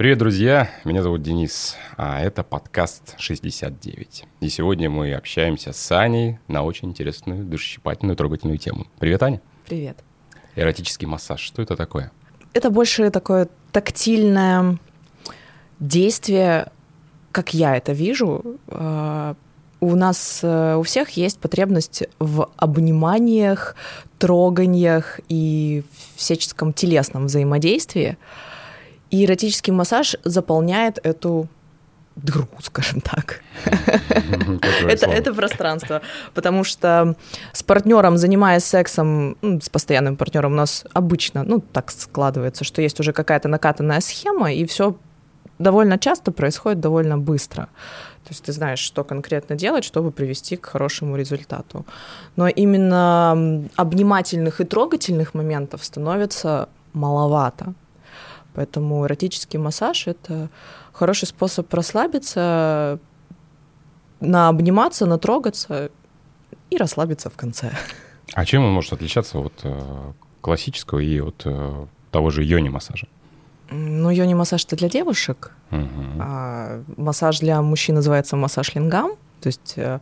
Привет, друзья! Меня зовут Денис, а это подкаст 69. И сегодня мы общаемся с Аней на очень интересную, душесчипательную, трогательную тему. Привет, Аня! Привет! Эротический массаж. Что это такое? Это больше такое тактильное действие, как я это вижу. А, у нас э, у всех есть потребность в обниманиях, троганиях и всяческом телесном взаимодействии. И эротический массаж заполняет эту дыру, скажем так. это, это пространство. Потому что с партнером, занимаясь сексом, ну, с постоянным партнером, у нас обычно, ну, так складывается, что есть уже какая-то накатанная схема, и все довольно часто происходит довольно быстро. То есть ты знаешь, что конкретно делать, чтобы привести к хорошему результату. Но именно обнимательных и трогательных моментов становится маловато. Поэтому эротический массаж — это хороший способ расслабиться, наобниматься, натрогаться и расслабиться в конце. А чем он может отличаться от э, классического и от э, того же йони-массажа? Ну, йони-массаж — это для девушек, угу. а массаж для мужчин называется массаж лингам, то есть э,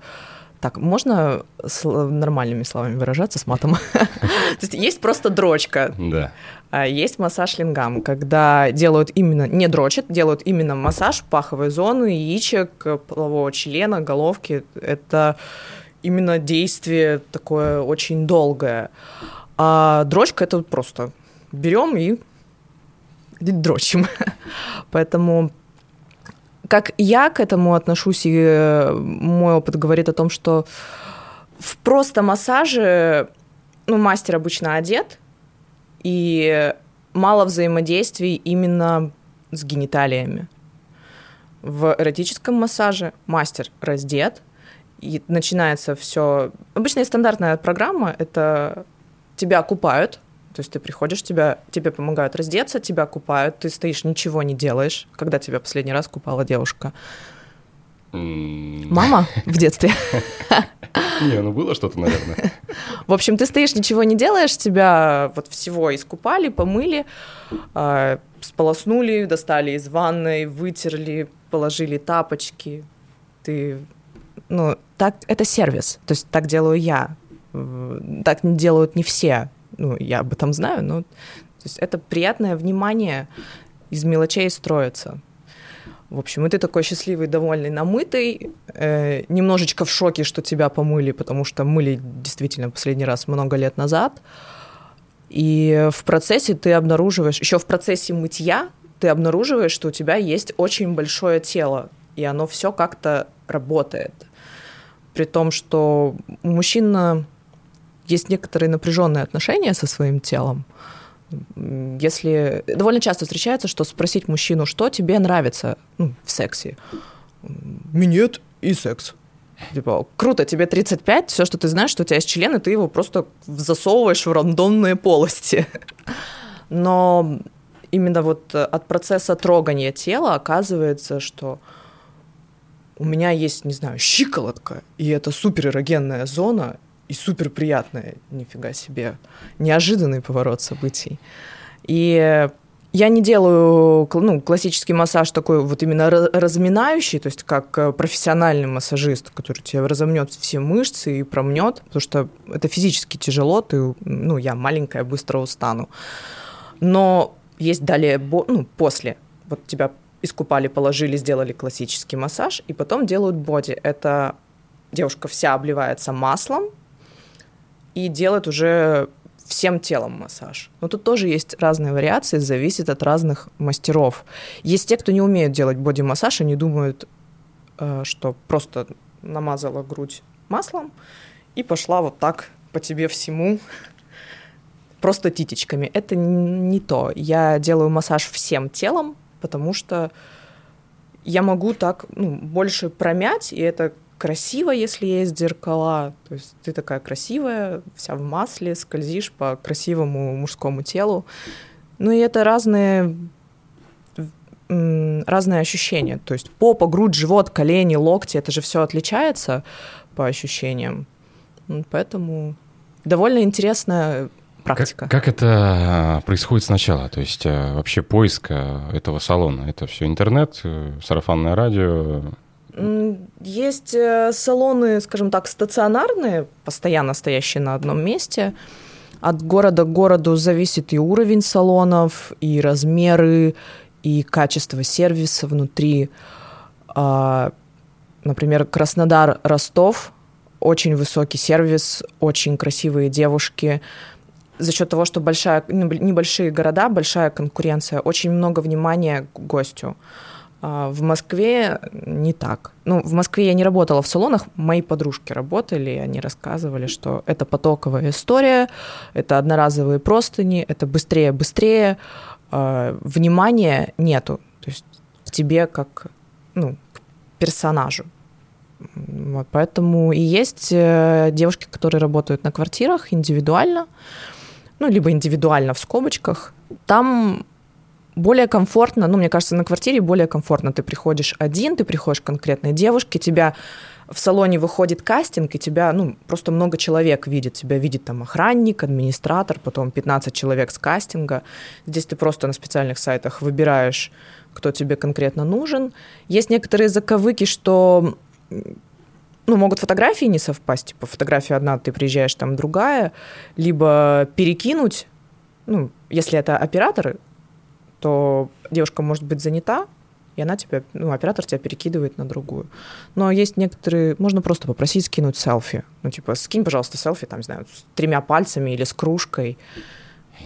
так, можно с нормальными словами выражаться, с матом? То есть есть просто дрочка. Да. А есть массаж лингам, когда делают именно, не дрочат, делают именно массаж паховой зоны, яичек, полового члена, головки. Это именно действие такое очень долгое. А дрочка — это просто берем и дрочим. Поэтому как я к этому отношусь, и э, мой опыт говорит о том, что в просто массаже ну, мастер обычно одет, и мало взаимодействий именно с гениталиями. В эротическом массаже мастер раздет, и начинается все. Обычная стандартная программа это тебя купают, то есть ты приходишь, тебя, тебе помогают раздеться, тебя купают, ты стоишь, ничего не делаешь. Когда тебя последний раз купала девушка? Мама в детстве? Не, ну было что-то, наверное. В общем, ты стоишь, ничего не делаешь, тебя вот всего искупали, помыли, а, сполоснули, достали из ванной, вытерли, положили тапочки. Ты, ну, так, это сервис, то есть так делаю я. Так делают не все ну, я об этом знаю, но то есть это приятное внимание из мелочей строится. В общем, и ты такой счастливый, довольный, намытый, э, немножечко в шоке, что тебя помыли, потому что мыли действительно последний раз много лет назад. И в процессе ты обнаруживаешь, еще в процессе мытья ты обнаруживаешь, что у тебя есть очень большое тело, и оно все как-то работает. При том, что у мужчин есть некоторые напряженные отношения со своим телом. Если довольно часто встречается, что спросить мужчину, что тебе нравится ну, в сексе, минет и секс. Типа, круто, тебе 35, все, что ты знаешь, что у тебя есть член, и ты его просто засовываешь в рандомные полости. Но именно вот от процесса трогания тела оказывается, что у меня есть, не знаю, щиколотка, и это супер эрогенная зона, и супер приятное, нифига себе, неожиданный поворот событий. И я не делаю ну, классический массаж такой вот именно разминающий, то есть как э, профессиональный массажист, который тебе разомнет все мышцы и промнет, потому что это физически тяжело, ты, ну, я маленькая, быстро устану. Но есть далее, ну, после, вот тебя искупали, положили, сделали классический массаж, и потом делают боди. Это девушка вся обливается маслом, и делает уже всем телом массаж. Но тут тоже есть разные вариации, зависит от разных мастеров. Есть те, кто не умеют делать боди-массаж, они думают, э, что просто намазала грудь маслом и пошла вот так по тебе всему, просто титечками. Это не то. Я делаю массаж всем телом, потому что я могу так ну, больше промять, и это красиво, если есть зеркала. То есть ты такая красивая, вся в масле, скользишь по красивому мужскому телу. Ну и это разные разные ощущения. То есть попа, грудь, живот, колени, локти, это же все отличается по ощущениям. Поэтому довольно интересная практика. Как, как это происходит сначала? То есть вообще поиск этого салона? Это все интернет, сарафанное радио? Есть салоны, скажем так, стационарные, постоянно стоящие на одном месте. От города к городу зависит и уровень салонов, и размеры, и качество сервиса внутри. А, например, Краснодар, Ростов, очень высокий сервис, очень красивые девушки. За счет того, что большая, ну, небольшие города, большая конкуренция, очень много внимания к гостю. А, в Москве не так. Ну, в Москве я не работала в салонах, мои подружки работали, и они рассказывали, что это потоковая история, это одноразовые простыни, это быстрее-быстрее, э, внимания нету, то есть к тебе как ну, к персонажу. Вот, поэтому и есть э, девушки, которые работают на квартирах индивидуально, ну, либо индивидуально в скобочках. Там более комфортно, ну, мне кажется, на квартире более комфортно. Ты приходишь один, ты приходишь к конкретной девушке, тебя в салоне выходит кастинг, и тебя, ну, просто много человек видит. Тебя видит там охранник, администратор, потом 15 человек с кастинга. Здесь ты просто на специальных сайтах выбираешь, кто тебе конкретно нужен. Есть некоторые заковыки, что ну, могут фотографии не совпасть, типа фотография одна, ты приезжаешь, там другая, либо перекинуть, ну, если это операторы, то девушка может быть занята, и она тебя, ну, оператор тебя перекидывает на другую. Но есть некоторые, можно просто попросить скинуть селфи. Ну, типа, скинь, пожалуйста, селфи, там, не знаю, с тремя пальцами или с кружкой,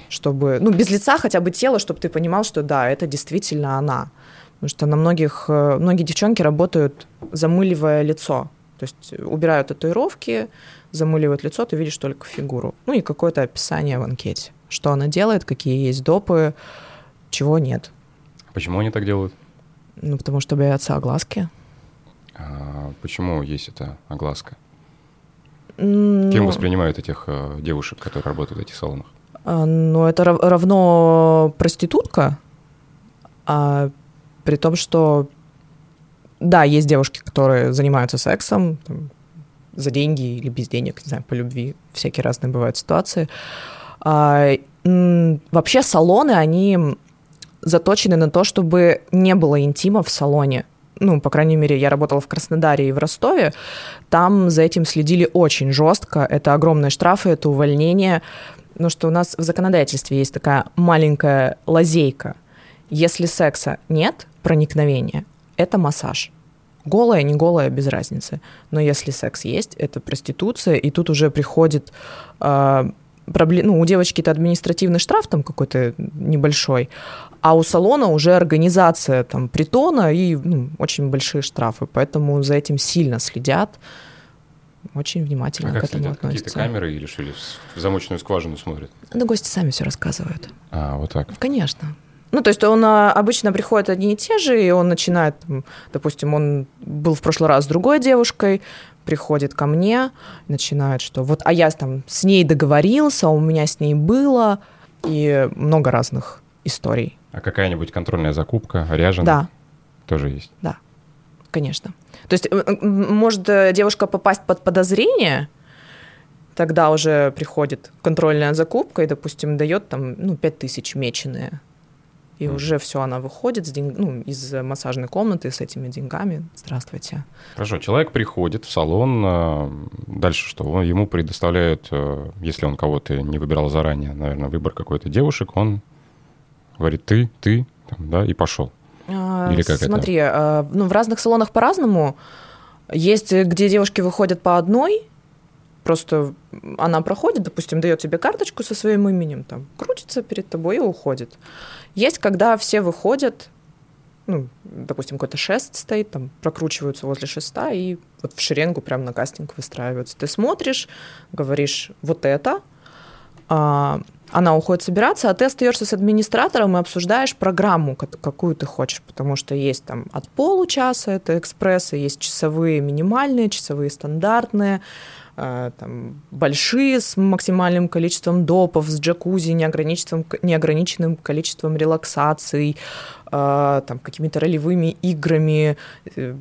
чтобы, ну, без лица хотя бы тело, чтобы ты понимал, что да, это действительно она. Потому что на многих, э, многие девчонки работают, замыливая лицо. То есть убирают татуировки, замыливают лицо, ты видишь только фигуру. Ну и какое-то описание в анкете. Что она делает, какие есть допы, чего нет. Почему они так делают? Ну, потому что боятся огласки. А почему есть эта огласка? Ну, Кем воспринимают этих э, девушек, которые работают в этих салонах? А, ну, это равно проститутка, а при том, что да, есть девушки, которые занимаются сексом там, за деньги или без денег, не знаю, по любви, всякие разные бывают ситуации. А, вообще салоны, они заточены на то, чтобы не было интима в салоне. Ну, по крайней мере, я работала в Краснодаре и в Ростове. Там за этим следили очень жестко. Это огромные штрафы, это увольнение. Но что у нас в законодательстве есть такая маленькая лазейка. Если секса нет, проникновения, это массаж. Голая, не голая, без разницы. Но если секс есть, это проституция, и тут уже приходит э, проблем, ну, у девочки это административный штраф там какой-то небольшой, а у салона уже организация там притона и ну, очень большие штрафы, поэтому за этим сильно следят, очень внимательно а к этому следят? относятся. Какие-то камеры или что ли в замочную скважину смотрят? Да гости сами все рассказывают. А, вот так? Конечно. Ну, то есть он а, обычно приходит одни и те же, и он начинает, допустим, он был в прошлый раз с другой девушкой, приходит ко мне, начинает, что вот, а я там с ней договорился, у меня с ней было, и много разных историй. А какая-нибудь контрольная закупка, ряженая? Да. Тоже есть? Да, конечно. То есть может э, девушка попасть под подозрение, тогда уже приходит контрольная закупка и, допустим, дает там, ну, 5 тысяч меченые и mm. уже все, она выходит с деньг... ну, из массажной комнаты с этими деньгами. Здравствуйте. Хорошо, человек приходит в салон, а, дальше что? Ему предоставляют, э, если он кого-то не выбирал заранее, наверное, выбор какой-то девушек, он говорит «ты, ты», там, да, и пошел. А, Или как Смотри, это? А, ну, в разных салонах по-разному. Есть, где девушки выходят по одной, просто она проходит, допустим, дает тебе карточку со своим именем, там, крутится перед тобой и уходит. Есть, когда все выходят, ну, допустим, какой-то шест стоит, там, прокручиваются возле шеста и вот в шеренгу прямо на кастинг выстраиваются. Ты смотришь, говоришь вот это, а, она уходит собираться, а ты остаешься с администратором и обсуждаешь программу, какую ты хочешь, потому что есть там от получаса, это экспрессы, есть часовые минимальные, часовые стандартные, а, там, большие с максимальным количеством допов, с джакузи, неограниченным, неограниченным количеством релаксаций, а, там, какими-то ролевыми играми, э,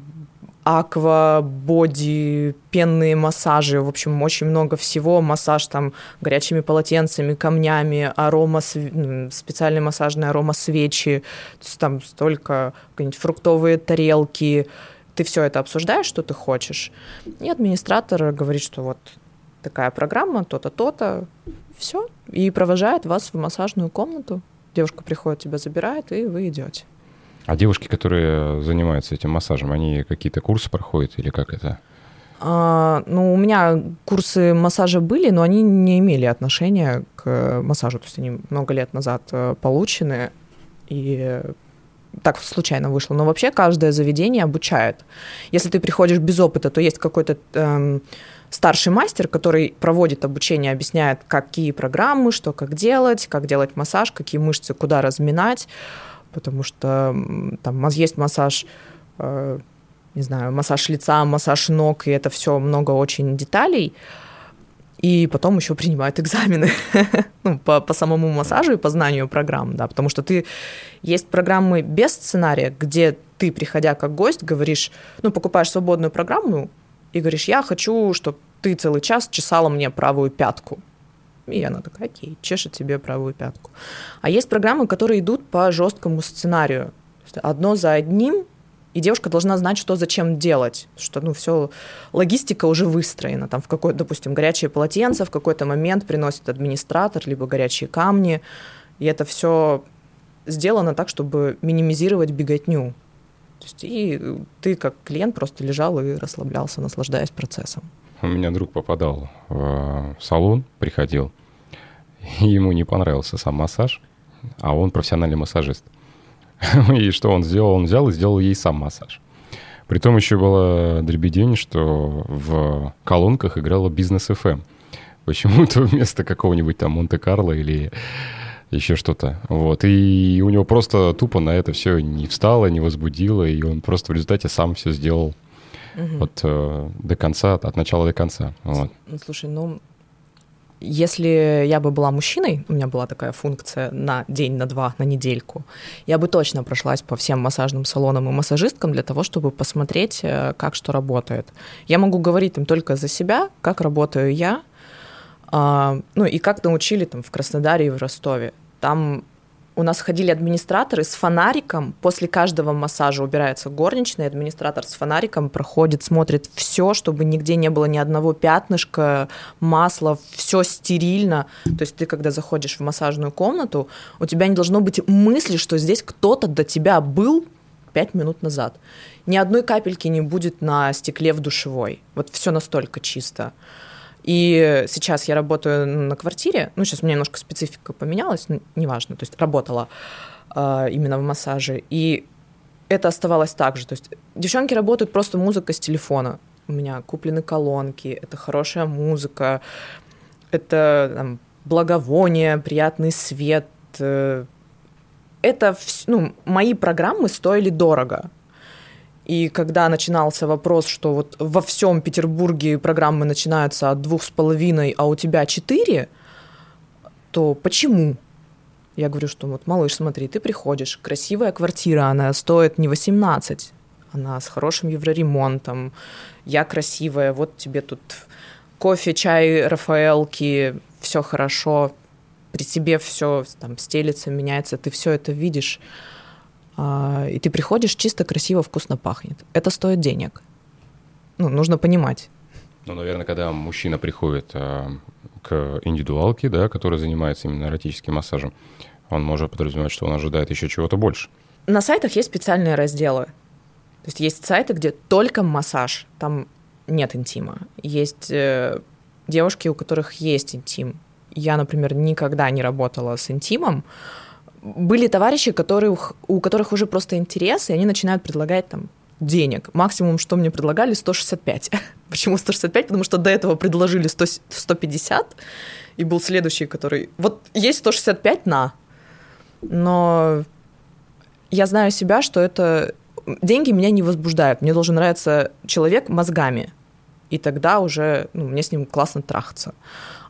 аква, боди, пенные массажи, в общем, очень много всего. Массаж там горячими полотенцами, камнями, арома, специальные массажные арома свечи, то есть там столько какие-нибудь фруктовые тарелки. Ты все это обсуждаешь, что ты хочешь. И администратор говорит, что вот такая программа, то-то, то-то, все, и провожает вас в массажную комнату. Девушка приходит, тебя забирает, и вы идете. А девушки, которые занимаются этим массажем, они какие-то курсы проходят или как это? А, ну, у меня курсы массажа были, но они не имели отношения к массажу. То есть они много лет назад э, получены, и так случайно вышло. Но вообще каждое заведение обучает. Если ты приходишь без опыта, то есть какой-то эм, старший мастер, который проводит обучение, объясняет, какие программы, что как делать, как делать массаж, какие мышцы куда разминать потому что там есть массаж, э, не знаю, массаж лица, массаж ног, и это все много очень деталей. И потом еще принимают экзамены ну, по, по самому массажу и по знанию программ, да, потому что ты есть программы без сценария, где ты, приходя как гость, говоришь, ну, покупаешь свободную программу и говоришь, я хочу, чтобы ты целый час чесала мне правую пятку. И она такая, окей, чешет себе правую пятку. А есть программы, которые идут по жесткому сценарию. Одно за одним, и девушка должна знать, что зачем делать, что ну все логистика уже выстроена, там в какой, допустим, горячее полотенце в какой-то момент приносит администратор, либо горячие камни, и это все сделано так, чтобы минимизировать беготню. То есть, и ты как клиент просто лежал и расслаблялся, наслаждаясь процессом. У меня друг попадал в салон, приходил, и ему не понравился сам массаж, а он профессиональный массажист. И что он сделал? Он взял и сделал ей сам массаж. Притом еще было дребедень, что в колонках играла бизнес FM. Эм». Почему-то вместо какого-нибудь там Монте-Карло или еще что-то. Вот. И у него просто тупо на это все не встало, не возбудило, и он просто в результате сам все сделал угу. вот э, до конца, от начала до конца. Вот. Ну, слушай, ну если я бы была мужчиной, у меня была такая функция на день, на два, на недельку, я бы точно прошлась по всем массажным салонам и массажисткам для того, чтобы посмотреть, э, как что работает. Я могу говорить им только за себя, как работаю я, а, ну и как научили там в Краснодаре и в Ростове. Там у нас ходили администраторы с фонариком. После каждого массажа убирается горничная, администратор с фонариком проходит, смотрит все, чтобы нигде не было ни одного пятнышка, масла, все стерильно. То есть ты, когда заходишь в массажную комнату, у тебя не должно быть мысли, что здесь кто-то до тебя был пять минут назад. Ни одной капельки не будет на стекле в душевой. Вот все настолько чисто. И сейчас я работаю на квартире, ну, сейчас у меня немножко специфика поменялась, ну, неважно, то есть работала э, именно в массаже, и это оставалось так же, то есть девчонки работают просто музыка с телефона, у меня куплены колонки, это хорошая музыка, это там, благовоние, приятный свет, э, это, ну, мои программы стоили дорого, и когда начинался вопрос, что вот во всем Петербурге программы начинаются от двух с половиной, а у тебя четыре, то почему? Я говорю, что вот, малыш, смотри, ты приходишь, красивая квартира, она стоит не 18, она с хорошим евроремонтом, я красивая, вот тебе тут кофе, чай, Рафаэлки, все хорошо, при тебе все там стелится, меняется, ты все это видишь. А, и ты приходишь, чисто, красиво, вкусно пахнет. Это стоит денег. Ну, нужно понимать. Ну, наверное, когда мужчина приходит а, к индивидуалке, да, который занимается именно эротическим массажем, он может подразумевать, что он ожидает еще чего-то больше. На сайтах есть специальные разделы. То есть есть сайты, где только массаж, там нет интима. Есть э, девушки, у которых есть интим. Я, например, никогда не работала с интимом, были товарищи, которые, у которых уже просто интерес, и они начинают предлагать там денег. Максимум, что мне предлагали, 165. Почему 165? Потому что до этого предложили 100, 150, и был следующий, который... Вот есть 165 на. Но я знаю себя, что это... Деньги меня не возбуждают. Мне должен нравиться человек мозгами. И тогда уже ну, мне с ним классно трахаться.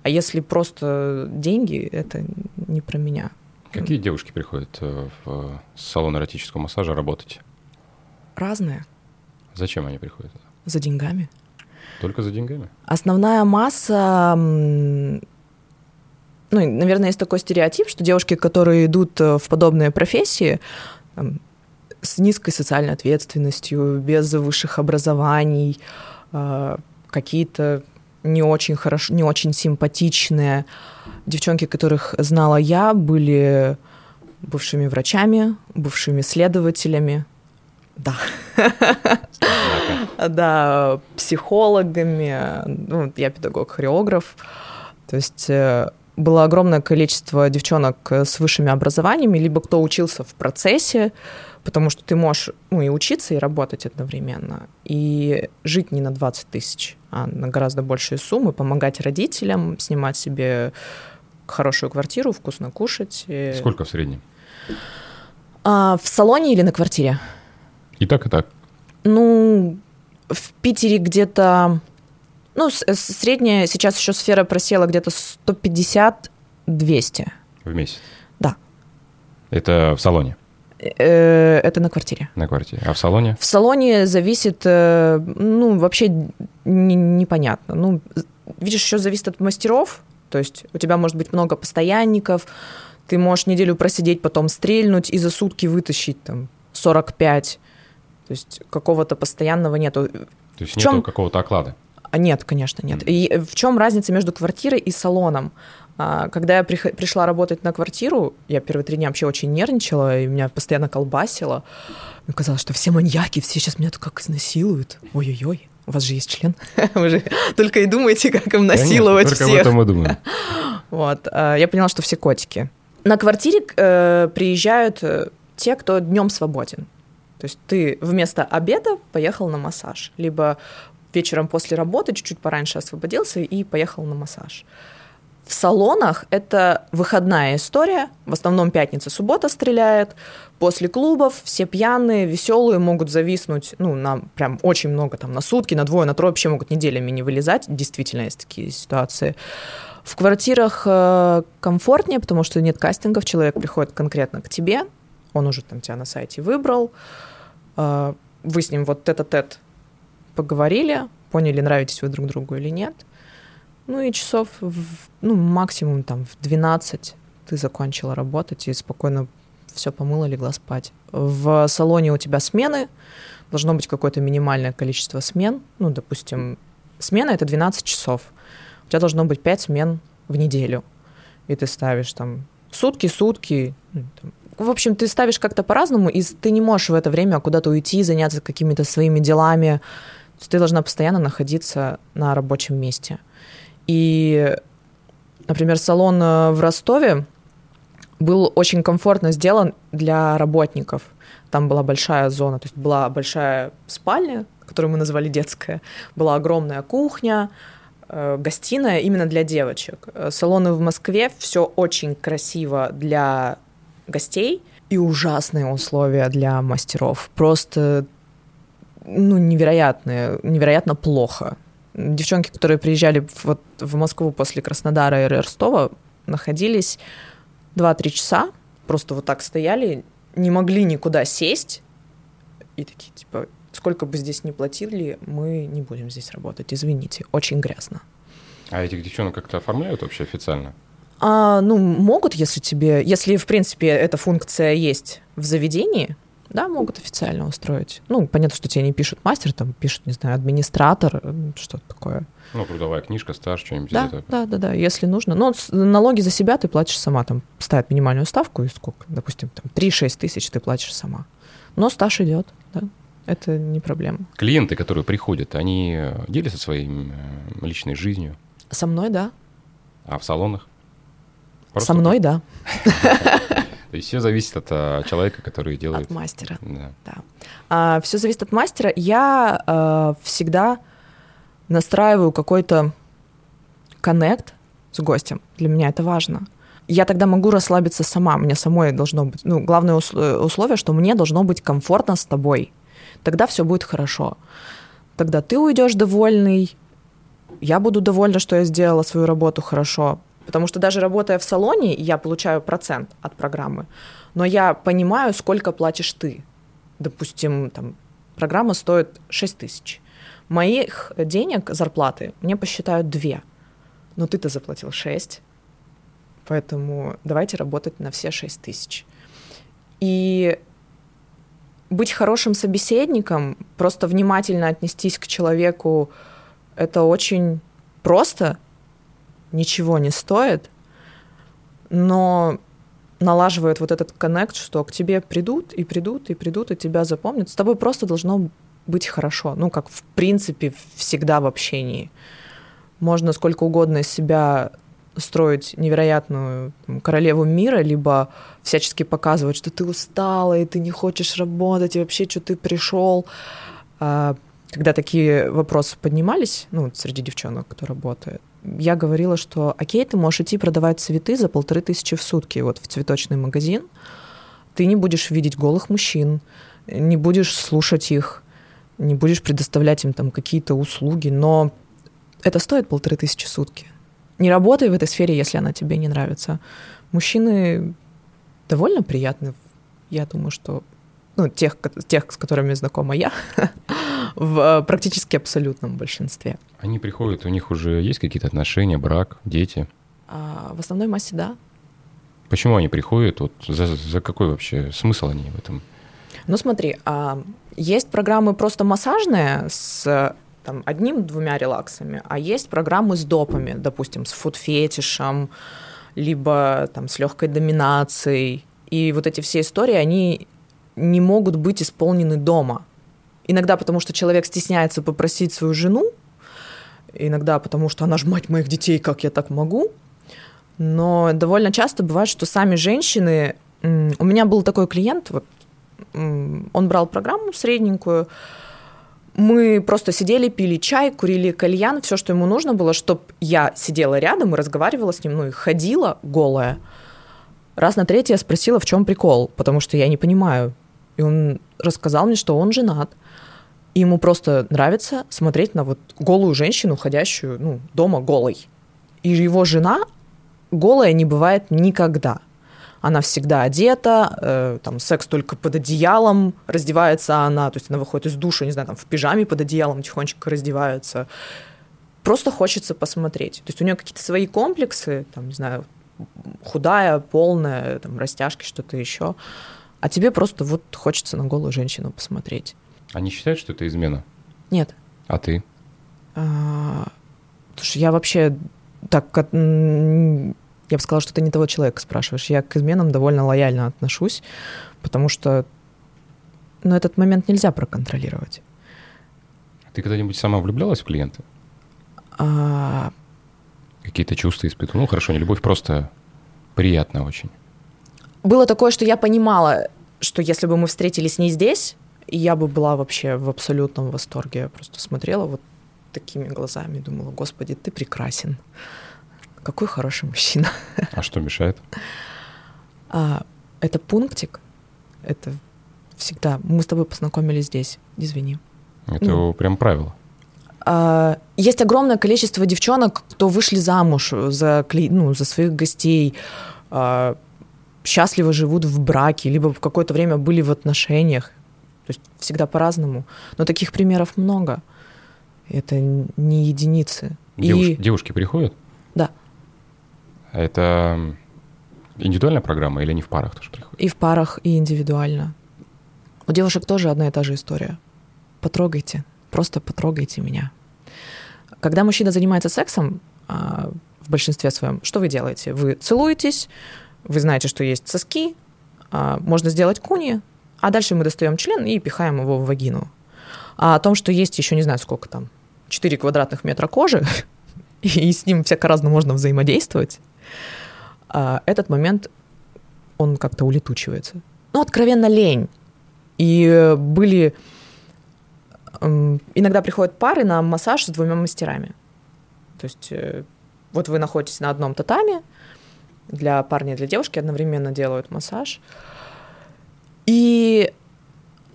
А если просто деньги, это не про меня. Какие девушки приходят э, в салон эротического массажа работать? Разные. Зачем они приходят? За деньгами. Только за деньгами? Основная масса ну, наверное, есть такой стереотип, что девушки, которые идут э, в подобные профессии, там, с низкой социальной ответственностью, без высших образований, э, какие-то не очень хорошо, не очень симпатичные. Девчонки, которых знала я, были бывшими врачами, бывшими следователями, да. Да, психологами. Ну, я педагог-хореограф. То есть э, было огромное количество девчонок с высшими образованиями, либо кто учился в процессе, потому что ты можешь ну, и учиться, и работать одновременно, и жить не на 20 тысяч, а на гораздо большие суммы, помогать родителям, снимать себе хорошую квартиру, вкусно кушать. Сколько в среднем? А, в салоне или на квартире? И так, и так. Ну, в Питере где-то... Ну, средняя сейчас еще сфера просела где-то 150-200. В месяц? Да. Это в салоне? Э, это на квартире. На квартире. А в салоне? В салоне зависит, э, ну, вообще непонятно. Ну, видишь, еще зависит от мастеров. То есть у тебя может быть много постоянников, ты можешь неделю просидеть, потом стрельнуть и за сутки вытащить там 45. То есть какого-то постоянного нету. То есть в нету чем... какого-то оклада? А нет, конечно, нет. Mm. И в чем разница между квартирой и салоном? А, когда я пришла работать на квартиру, я первые три дня вообще очень нервничала, и меня постоянно колбасило. Мне казалось, что все маньяки, все сейчас меня тут как изнасилуют. Ой-ой-ой, у вас же есть член. Вы же только и думаете, как им насиловать Конечно, всех. Об этом думаю. Вот. А, я поняла, что все котики. На квартире э, приезжают э, те, кто днем свободен. То есть ты вместо обеда поехал на массаж, либо вечером после работы чуть-чуть пораньше освободился и поехал на массаж. В салонах это выходная история, в основном пятница, суббота стреляет, после клубов все пьяные, веселые могут зависнуть, ну, на прям очень много, там, на сутки, на двое, на трое, вообще могут неделями не вылезать, действительно есть такие ситуации. В квартирах э, комфортнее, потому что нет кастингов, человек приходит конкретно к тебе, он уже там тебя на сайте выбрал, а, вы с ним вот тет-а-тет поговорили, поняли, нравитесь вы друг другу или нет. Ну и часов, в, ну, максимум там в 12 ты закончила работать и спокойно все помыла, легла спать. В салоне у тебя смены, должно быть какое-то минимальное количество смен. Ну, допустим, смена — это 12 часов. У тебя должно быть 5 смен в неделю. И ты ставишь там сутки, сутки, ну, в общем, ты ставишь как-то по-разному, и ты не можешь в это время куда-то уйти, заняться какими-то своими делами. Ты должна постоянно находиться на рабочем месте. И, например, салон э, в Ростове был очень комфортно сделан для работников. Там была большая зона, то есть была большая спальня, которую мы назвали детская, была огромная кухня, э, гостиная именно для девочек. Э, салоны в Москве все очень красиво для гостей и ужасные условия для мастеров. Просто ну, невероятные, невероятно плохо. Девчонки, которые приезжали вот в Москву после Краснодара и Ростова, находились 2-3 часа, просто вот так стояли, не могли никуда сесть, и такие, типа, сколько бы здесь ни платили, мы не будем здесь работать, извините, очень грязно. А этих девчонок как-то оформляют вообще официально? А, ну, могут, если тебе, если, в принципе, эта функция есть в заведении, да, могут официально устроить. Ну, понятно, что тебе не пишут мастер, там пишут, не знаю, администратор, что-то такое. Ну, трудовая книжка, стаж, что-нибудь. Да, да, да, да, если нужно. Но налоги за себя ты платишь сама, там ставят минимальную ставку, и сколько, допустим, там 3-6 тысяч ты платишь сама. Но стаж идет, да, это не проблема. Клиенты, которые приходят, они делятся своей личной жизнью? Со мной, да. А в салонах? Просто Со мной, да. То есть все зависит от а, человека, который делает. От мастера. Да. да. А, все зависит от мастера. Я а, всегда настраиваю какой-то коннект с гостем. Для меня это важно. Я тогда могу расслабиться сама. Мне самой должно быть. Ну, главное условие, что мне должно быть комфортно с тобой. Тогда все будет хорошо. Тогда ты уйдешь довольный, я буду довольна, что я сделала свою работу хорошо. Потому что даже работая в салоне, я получаю процент от программы, но я понимаю, сколько платишь ты. Допустим, там, программа стоит 6 тысяч. Моих денег, зарплаты, мне посчитают 2. Но ты-то заплатил 6. Поэтому давайте работать на все 6 тысяч. И быть хорошим собеседником, просто внимательно отнестись к человеку, это очень просто, ничего не стоит, но налаживает вот этот коннект, что к тебе придут и придут и придут и тебя запомнят. С тобой просто должно быть хорошо. Ну, как в принципе всегда в общении. Можно сколько угодно из себя строить невероятную там, королеву мира, либо всячески показывать, что ты устала, и ты не хочешь работать, и вообще, что ты пришел. А, когда такие вопросы поднимались, ну, среди девчонок, кто работает, я говорила, что окей, ты можешь идти продавать цветы за полторы тысячи в сутки вот в цветочный магазин, ты не будешь видеть голых мужчин, не будешь слушать их, не будешь предоставлять им там какие-то услуги, но это стоит полторы тысячи в сутки. Не работай в этой сфере, если она тебе не нравится. Мужчины довольно приятны. Я думаю, что ну, тех, тех, с которыми знакома я, в э, практически абсолютном большинстве. Они приходят, у них уже есть какие-то отношения, брак, дети? А, в основной массе да. Почему они приходят? Вот за, за какой вообще смысл они в этом? Ну смотри, а, есть программы просто массажные с там, одним-двумя релаксами, а есть программы с допами, допустим, с фуд-фетишем, либо там, с легкой доминацией. И вот эти все истории, они не могут быть исполнены дома. Иногда потому, что человек стесняется попросить свою жену, иногда потому, что она же мать моих детей, как я так могу. Но довольно часто бывает, что сами женщины... У меня был такой клиент, вот, он брал программу средненькую, мы просто сидели, пили чай, курили кальян, все, что ему нужно было, чтобы я сидела рядом и разговаривала с ним, ну и ходила голая. Раз на третий я спросила, в чем прикол, потому что я не понимаю. И он рассказал мне, что он женат, и ему просто нравится смотреть на вот голую женщину, ходящую ну, дома голой. И его жена голая не бывает никогда. Она всегда одета, э, там секс только под одеялом, раздевается она, то есть она выходит из душа, не знаю, там в пижаме под одеялом тихонечко раздевается. Просто хочется посмотреть. То есть у нее какие-то свои комплексы, там, не знаю, худая, полная, там, растяжки, что-то еще. А тебе просто вот хочется на голую женщину посмотреть. Они считают, что это измена? Нет. А ты? А, слушай, я вообще так, я бы сказала, что ты не того человека спрашиваешь. Я к изменам довольно лояльно отношусь, потому что ну, этот момент нельзя проконтролировать. Ты когда-нибудь сама влюблялась в клиента? А... Какие-то чувства испытывала? Ну, хорошо, не любовь, просто приятно очень. Было такое, что я понимала, что если бы мы встретились не здесь, я бы была вообще в абсолютном восторге. Я просто смотрела вот такими глазами, думала, господи, ты прекрасен. Какой хороший мужчина. А что мешает? А, это пунктик. Это всегда. Мы с тобой познакомились здесь. Извини. Это ну, прям правило. А, есть огромное количество девчонок, кто вышли замуж за, ну, за своих гостей, а, счастливо живут в браке, либо в какое-то время были в отношениях. То есть всегда по-разному. Но таких примеров много. Это не единицы. Девуш, И... Девушки приходят? Да. А это индивидуальная программа или не в парах тоже приходят? И в парах, и индивидуально. У девушек тоже одна и та же история. Потрогайте, просто потрогайте меня. Когда мужчина занимается сексом, а, в большинстве своем, что вы делаете? Вы целуетесь, вы знаете, что есть соски, а, можно сделать куни, а дальше мы достаем член и пихаем его в вагину. А о том, что есть еще не знаю сколько там, 4 квадратных метра кожи, и с ним всяко-разному можно взаимодействовать, а, этот момент, он как-то улетучивается. Ну, откровенно лень. И были... Иногда приходят пары на массаж с двумя мастерами. То есть э, вот вы находитесь на одном татаме, для парня и для девушки одновременно делают массаж. И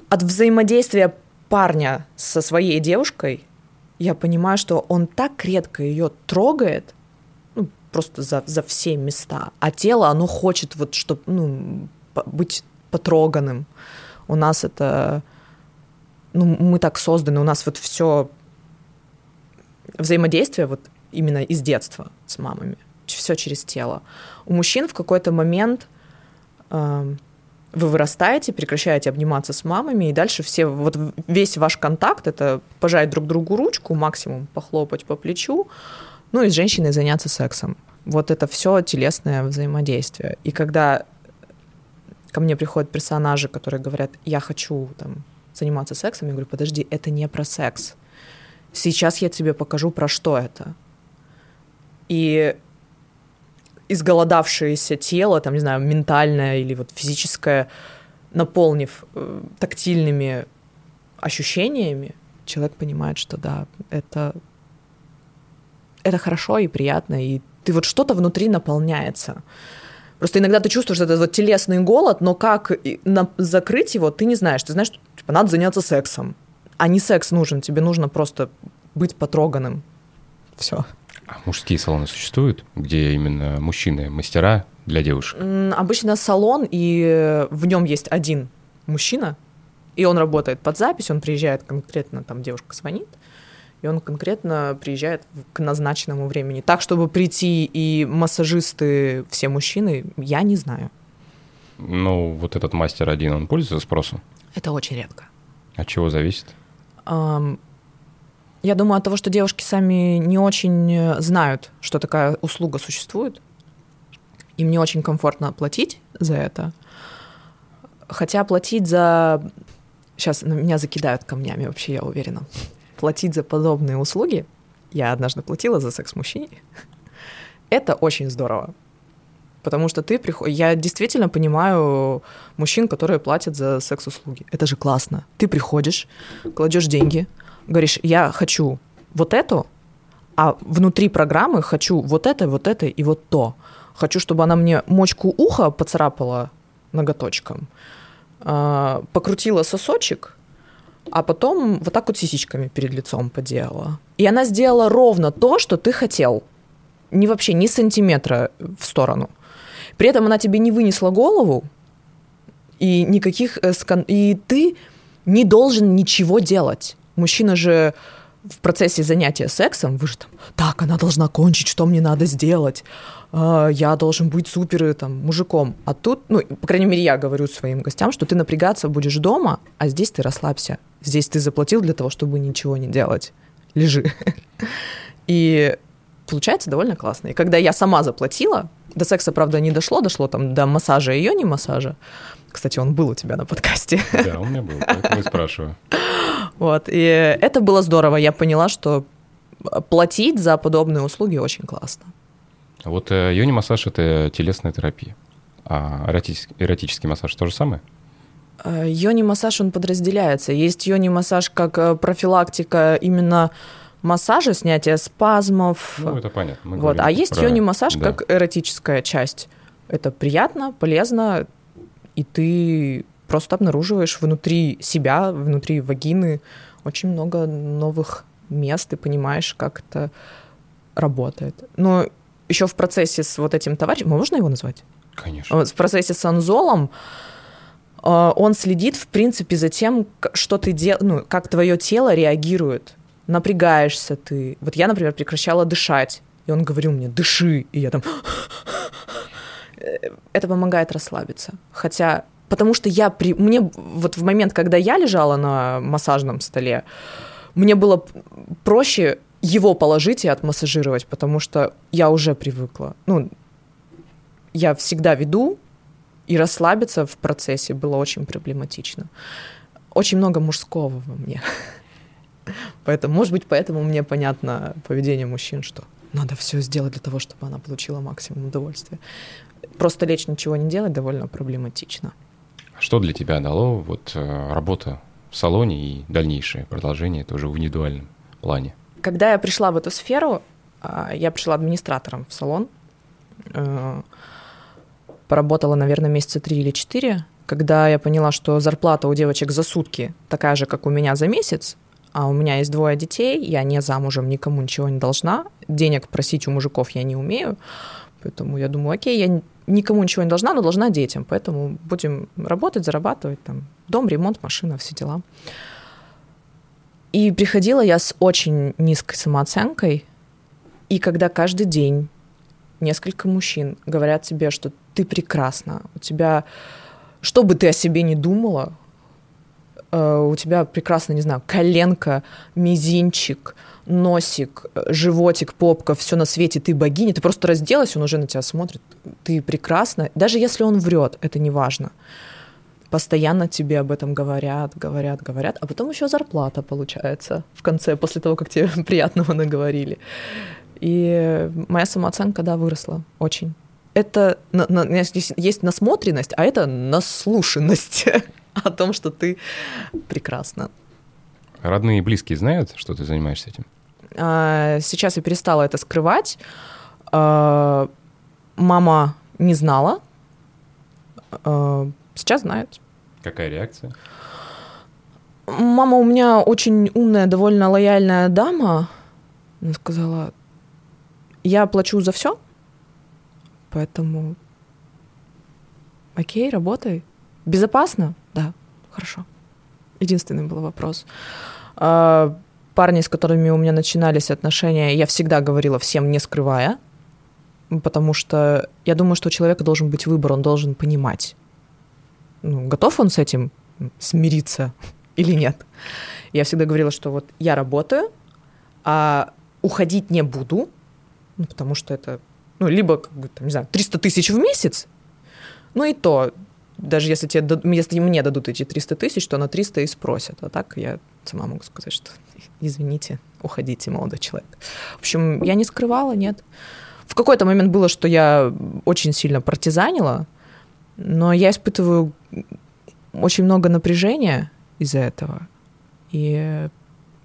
от взаимодействия парня со своей девушкой я понимаю, что он так редко ее трогает, ну, просто за, за все места, а тело, оно хочет вот, чтобы, ну, быть потроганным. У нас это ну, мы так созданы, у нас вот все взаимодействие вот именно из детства с мамами, все через тело. У мужчин в какой-то момент э, вы вырастаете, прекращаете обниматься с мамами, и дальше все, вот весь ваш контакт — это пожать друг другу ручку, максимум похлопать по плечу, ну и с женщиной заняться сексом. Вот это все телесное взаимодействие. И когда ко мне приходят персонажи, которые говорят, я хочу там, заниматься сексом, я говорю, подожди, это не про секс. Сейчас я тебе покажу, про что это. И изголодавшееся тело, там, не знаю, ментальное или вот физическое, наполнив э, тактильными ощущениями, человек понимает, что да, это, это хорошо и приятно, и ты вот что-то внутри наполняется. Просто иногда ты чувствуешь этот вот телесный голод, но как на, закрыть его, ты не знаешь. Ты знаешь, что типа, надо заняться сексом. А не секс нужен, тебе нужно просто быть потроганным. Все. А мужские салоны существуют, где именно мужчины мастера для девушек? Обычно салон, и в нем есть один мужчина, и он работает под запись, он приезжает конкретно, там девушка звонит, и он конкретно приезжает к назначенному времени. Так, чтобы прийти и массажисты, все мужчины, я не знаю. Ну, вот этот мастер один, он пользуется спросом? Это очень редко. От чего зависит? Я думаю, от того, что девушки сами не очень э, знают, что такая услуга существует. Им не очень комфортно платить за это. Хотя платить за... Сейчас на меня закидают камнями, вообще, я уверена. Платить за подобные услуги, я однажды платила за секс мужчине, это очень здорово. Потому что ты приходишь... Я действительно понимаю мужчин, которые платят за секс-услуги. Это же классно. Ты приходишь, кладешь деньги, говоришь, я хочу вот эту, а внутри программы хочу вот это, вот это и вот то. Хочу, чтобы она мне мочку уха поцарапала ноготочком, а, покрутила сосочек, а потом вот так вот сисичками перед лицом поделала. И она сделала ровно то, что ты хотел. Не вообще ни сантиметра в сторону. При этом она тебе не вынесла голову, и никаких... Э, и ты не должен ничего делать. Мужчина же в процессе занятия сексом, вы же там, так, она должна кончить, что мне надо сделать, а, я должен быть супер э, там, мужиком. А тут, ну, по крайней мере, я говорю своим гостям, что ты напрягаться будешь дома, а здесь ты расслабься. Здесь ты заплатил для того, чтобы ничего не делать. Лежи. И получается довольно классно. И когда я сама заплатила, до секса, правда, не дошло, дошло там до массажа ее не массажа. Кстати, он был у тебя на подкасте. Да, у меня был, поэтому и спрашиваю. Вот, и это было здорово. Я поняла, что платить за подобные услуги очень классно. Вот э, йони-массаж — это телесная терапия. А эротический, эротический массаж то же самое? Э, йони-массаж, он подразделяется. Есть йони-массаж как э, профилактика именно массажа, снятия спазмов. Ну, это понятно. Мы вот. А есть про... йони-массаж да. как эротическая часть. Это приятно, полезно, и ты просто обнаруживаешь внутри себя, внутри вагины очень много новых мест и понимаешь, как это работает. Но еще в процессе с вот этим товарищем, можно его назвать? Конечно. В процессе с Анзолом э, он следит, в принципе, за тем, что ты дел... ну, как твое тело реагирует. Напрягаешься ты. Вот я, например, прекращала дышать, и он говорил мне, дыши, и я там... Э, это помогает расслабиться. Хотя потому что я при... мне вот в момент, когда я лежала на массажном столе, мне было проще его положить и отмассажировать, потому что я уже привыкла. Ну, я всегда веду, и расслабиться в процессе было очень проблематично. Очень много мужского во мне. Поэтому, может быть, поэтому мне понятно поведение мужчин, что надо все сделать для того, чтобы она получила максимум удовольствия. Просто лечь ничего не делать довольно проблематично. Что для тебя дало вот э, работа в салоне и дальнейшее продолжение тоже в индивидуальном плане? Когда я пришла в эту сферу, а, я пришла администратором в салон, э, поработала, наверное, месяца три или четыре, когда я поняла, что зарплата у девочек за сутки такая же, как у меня за месяц, а у меня есть двое детей, я не замужем, никому ничего не должна, денег просить у мужиков я не умею, поэтому я думаю, окей, я никому ничего не должна, но должна детям. Поэтому будем работать, зарабатывать там дом, ремонт, машина, все дела. И приходила я с очень низкой самооценкой, и когда каждый день несколько мужчин говорят тебе, что ты прекрасна, у тебя, что бы ты о себе не думала, э, у тебя прекрасно, не знаю, коленка, мизинчик, носик, животик, попка, все на свете, ты богиня, ты просто разделась, он уже на тебя смотрит, ты прекрасна. Даже если он врет, это не важно. Постоянно тебе об этом говорят, говорят, говорят, а потом еще зарплата получается в конце, после того, как тебе приятного наговорили. И моя самооценка, да, выросла очень. Это на, на, есть насмотренность, а это наслушанность о том, что ты прекрасна. Родные и близкие знают, что ты занимаешься этим? А, сейчас я перестала это скрывать. А, мама не знала. А, сейчас знает. Какая реакция? Мама у меня очень умная, довольно лояльная дама. Она сказала, я плачу за все, поэтому окей, работай. Безопасно? Да, хорошо. Единственный был вопрос. А, парни, с которыми у меня начинались отношения, я всегда говорила всем, не скрывая, потому что я думаю, что у человека должен быть выбор, он должен понимать, ну, готов он с этим смириться или нет. Я всегда говорила, что вот я работаю, а уходить не буду, ну, потому что это, ну, либо, как бы, там, не знаю, 300 тысяч в месяц, ну и то, даже если, тебе, если мне дадут эти 300 тысяч, то на 300 и спросят. А так я сама могу сказать, что извините, уходите, молодой человек. В общем, я не скрывала, нет. В какой-то момент было, что я очень сильно партизанила, но я испытываю очень много напряжения из-за этого, и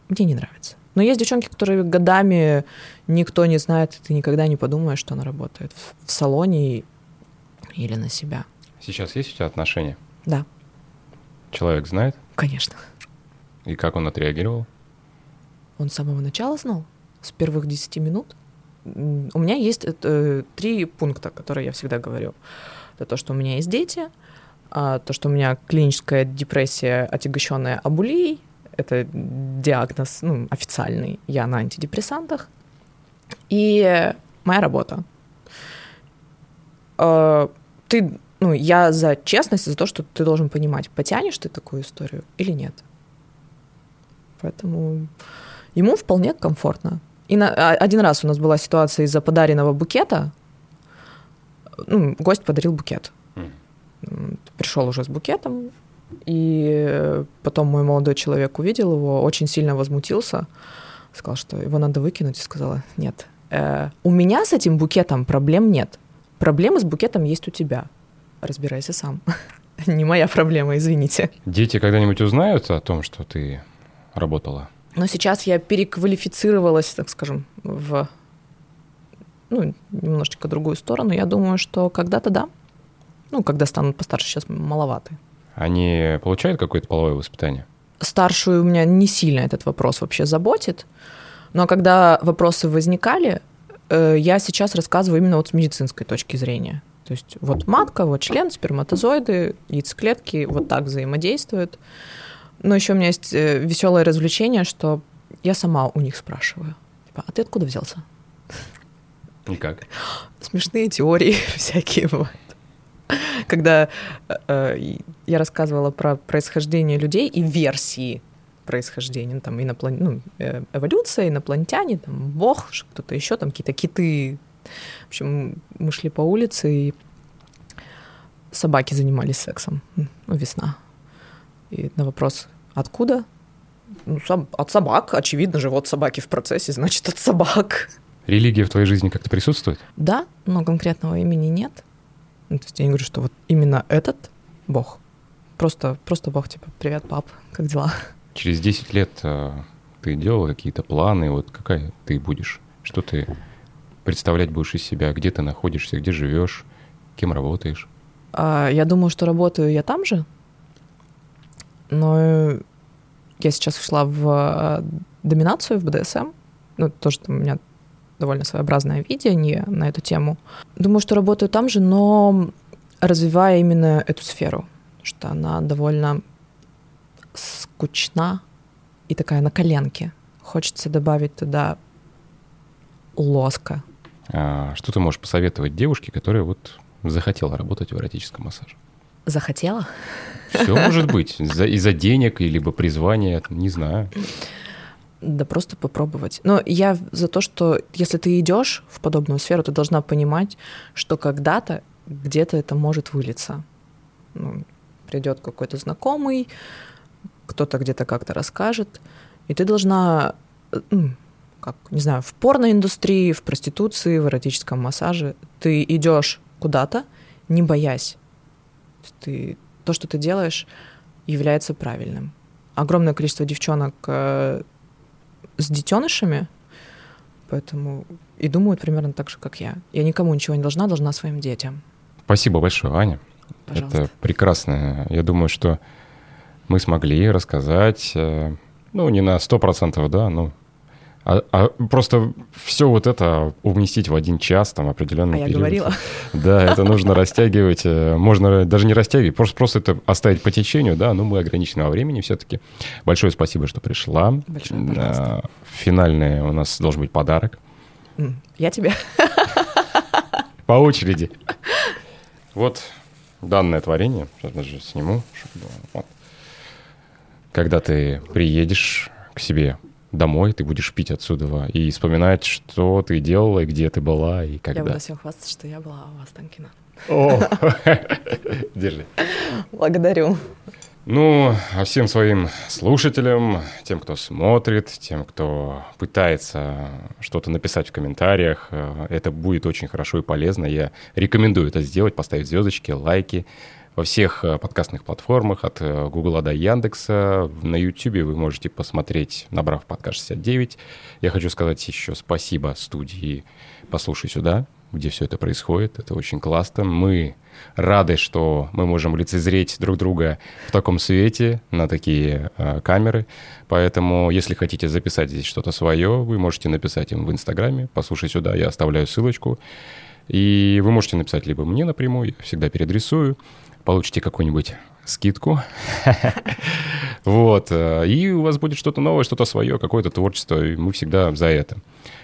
мне не нравится. Но есть девчонки, которые годами никто не знает, и ты никогда не подумаешь, что она работает в салоне или на себя. Сейчас есть у тебя отношения? Да. Человек знает? Конечно. И как он отреагировал? Он с самого начала знал, с первых 10 минут. У меня есть э, три пункта, которые я всегда говорю. Это то, что у меня есть дети, а, то, что у меня клиническая депрессия, отягощенная абулией, это диагноз ну, официальный, я на антидепрессантах, и моя работа. Э, ты ну, я за честность, за то, что ты должен понимать, потянешь ты такую историю или нет. Поэтому ему вполне комфортно. И на, а, один раз у нас была ситуация из-за подаренного букета. Ну, гость подарил букет. Mm. Пришел уже с букетом, и потом мой молодой человек увидел его, очень сильно возмутился, сказал, что его надо выкинуть, и сказала, нет, э, у меня с этим букетом проблем нет. Проблемы с букетом есть у тебя разбирайся сам. Не моя проблема, извините. Дети когда-нибудь узнают о том, что ты работала? Но сейчас я переквалифицировалась, так скажем, в ну, немножечко другую сторону. Я думаю, что когда-то да. Ну, когда станут постарше, сейчас маловаты. Они получают какое-то половое воспитание? Старшую у меня не сильно этот вопрос вообще заботит. Но когда вопросы возникали, э, я сейчас рассказываю именно вот с медицинской точки зрения. То есть вот матка, вот член, сперматозоиды, яйцеклетки вот так взаимодействуют. Но еще у меня есть э, веселое развлечение, что я сама у них спрашиваю. Типа, а ты откуда взялся? Никак. Смешные теории всякие бывают. Когда э, э, я рассказывала про происхождение людей и версии происхождения, ну, там иноплан... ну, э, эволюция, инопланетяне, там бог, кто-то еще, там какие-то киты, в общем, мы шли по улице, и собаки занимались сексом. Ну, весна. И на вопрос «Откуда?» ну, от собак, очевидно же, вот собаки в процессе, значит, от собак. Религия в твоей жизни как-то присутствует? Да, но конкретного имени нет. Ну, то есть я не говорю, что вот именно этот Бог. Просто, просто Бог, типа, привет, пап, как дела? Через 10 лет э, ты делал какие-то планы, вот какая ты будешь? Что ты представлять будешь из себя, где ты находишься, где живешь, кем работаешь? А, я думаю, что работаю я там же, но я сейчас ушла в а, доминацию, в БДСМ. Ну, тоже там у меня довольно своеобразное видение на эту тему. Думаю, что работаю там же, но развивая именно эту сферу, что она довольно скучна и такая на коленке. Хочется добавить туда лоска. А что ты можешь посоветовать девушке, которая вот захотела работать в эротическом массаже? Захотела? Все может быть. Из-за денег, либо призвания, не знаю. Да просто попробовать. Но я за то, что если ты идешь в подобную сферу, ты должна понимать, что когда-то где-то это может вылиться. Ну, придет какой-то знакомый, кто-то где-то как-то расскажет, и ты должна, как, не знаю, в порноиндустрии, в проституции, в эротическом массаже, ты идешь куда-то, не боясь. Ты, то, что ты делаешь, является правильным. Огромное количество девчонок э, с детенышами, поэтому и думают примерно так же, как я. Я никому ничего не должна, должна своим детям. Спасибо большое, Аня. Пожалуйста. Это прекрасно. Я думаю, что мы смогли рассказать, э, ну, не на 100%, да, ну, а, а просто все вот это уместить в один час, там, определенный а период. я говорила. Да, это нужно растягивать. Э, можно даже не растягивать, просто, просто это оставить по течению, да, но мы ограничены во времени все-таки. Большое спасибо, что пришла. Большое, пожалуйста. Финальный у нас должен быть подарок. Я тебе. По очереди. Вот данное творение. Сейчас даже сниму. Вот. Когда ты приедешь к себе домой, ты будешь пить отсюда и вспоминать, что ты делала, и где ты была, и когда. Я буду всем хвастаться, что я была у вас, Танкина. О, держи. Благодарю. Ну, а всем своим слушателям, тем, кто смотрит, тем, кто пытается что-то написать в комментариях, э, это будет очень хорошо и полезно. Я рекомендую это сделать, поставить звездочки, лайки, во всех э, подкастных платформах от э, Google до Яндекса. На YouTube вы можете посмотреть, набрав подкаст 69. Я хочу сказать еще спасибо студии «Послушай сюда», где все это происходит. Это очень классно. Мы рады, что мы можем лицезреть друг друга в таком свете, на такие э, камеры. Поэтому, если хотите записать здесь что-то свое, вы можете написать им в Инстаграме. «Послушай сюда», я оставляю ссылочку. И вы можете написать либо мне напрямую, я всегда переадресую, получите какую-нибудь скидку. Вот. Э, и у вас будет что-то новое, что-то свое, какое-то творчество, и мы всегда за это.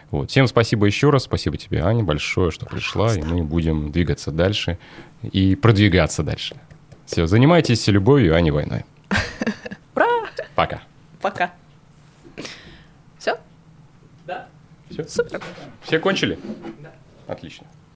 Вот. Всем спасибо еще раз. Спасибо тебе, Аня, большое, что пришла, и мы будем двигаться дальше и продвигаться дальше. Все, занимайтесь любовью, а не войной. Ура! Пока. Пока. Все? Да. Все? Супер. Все кончили? Да. Отлично.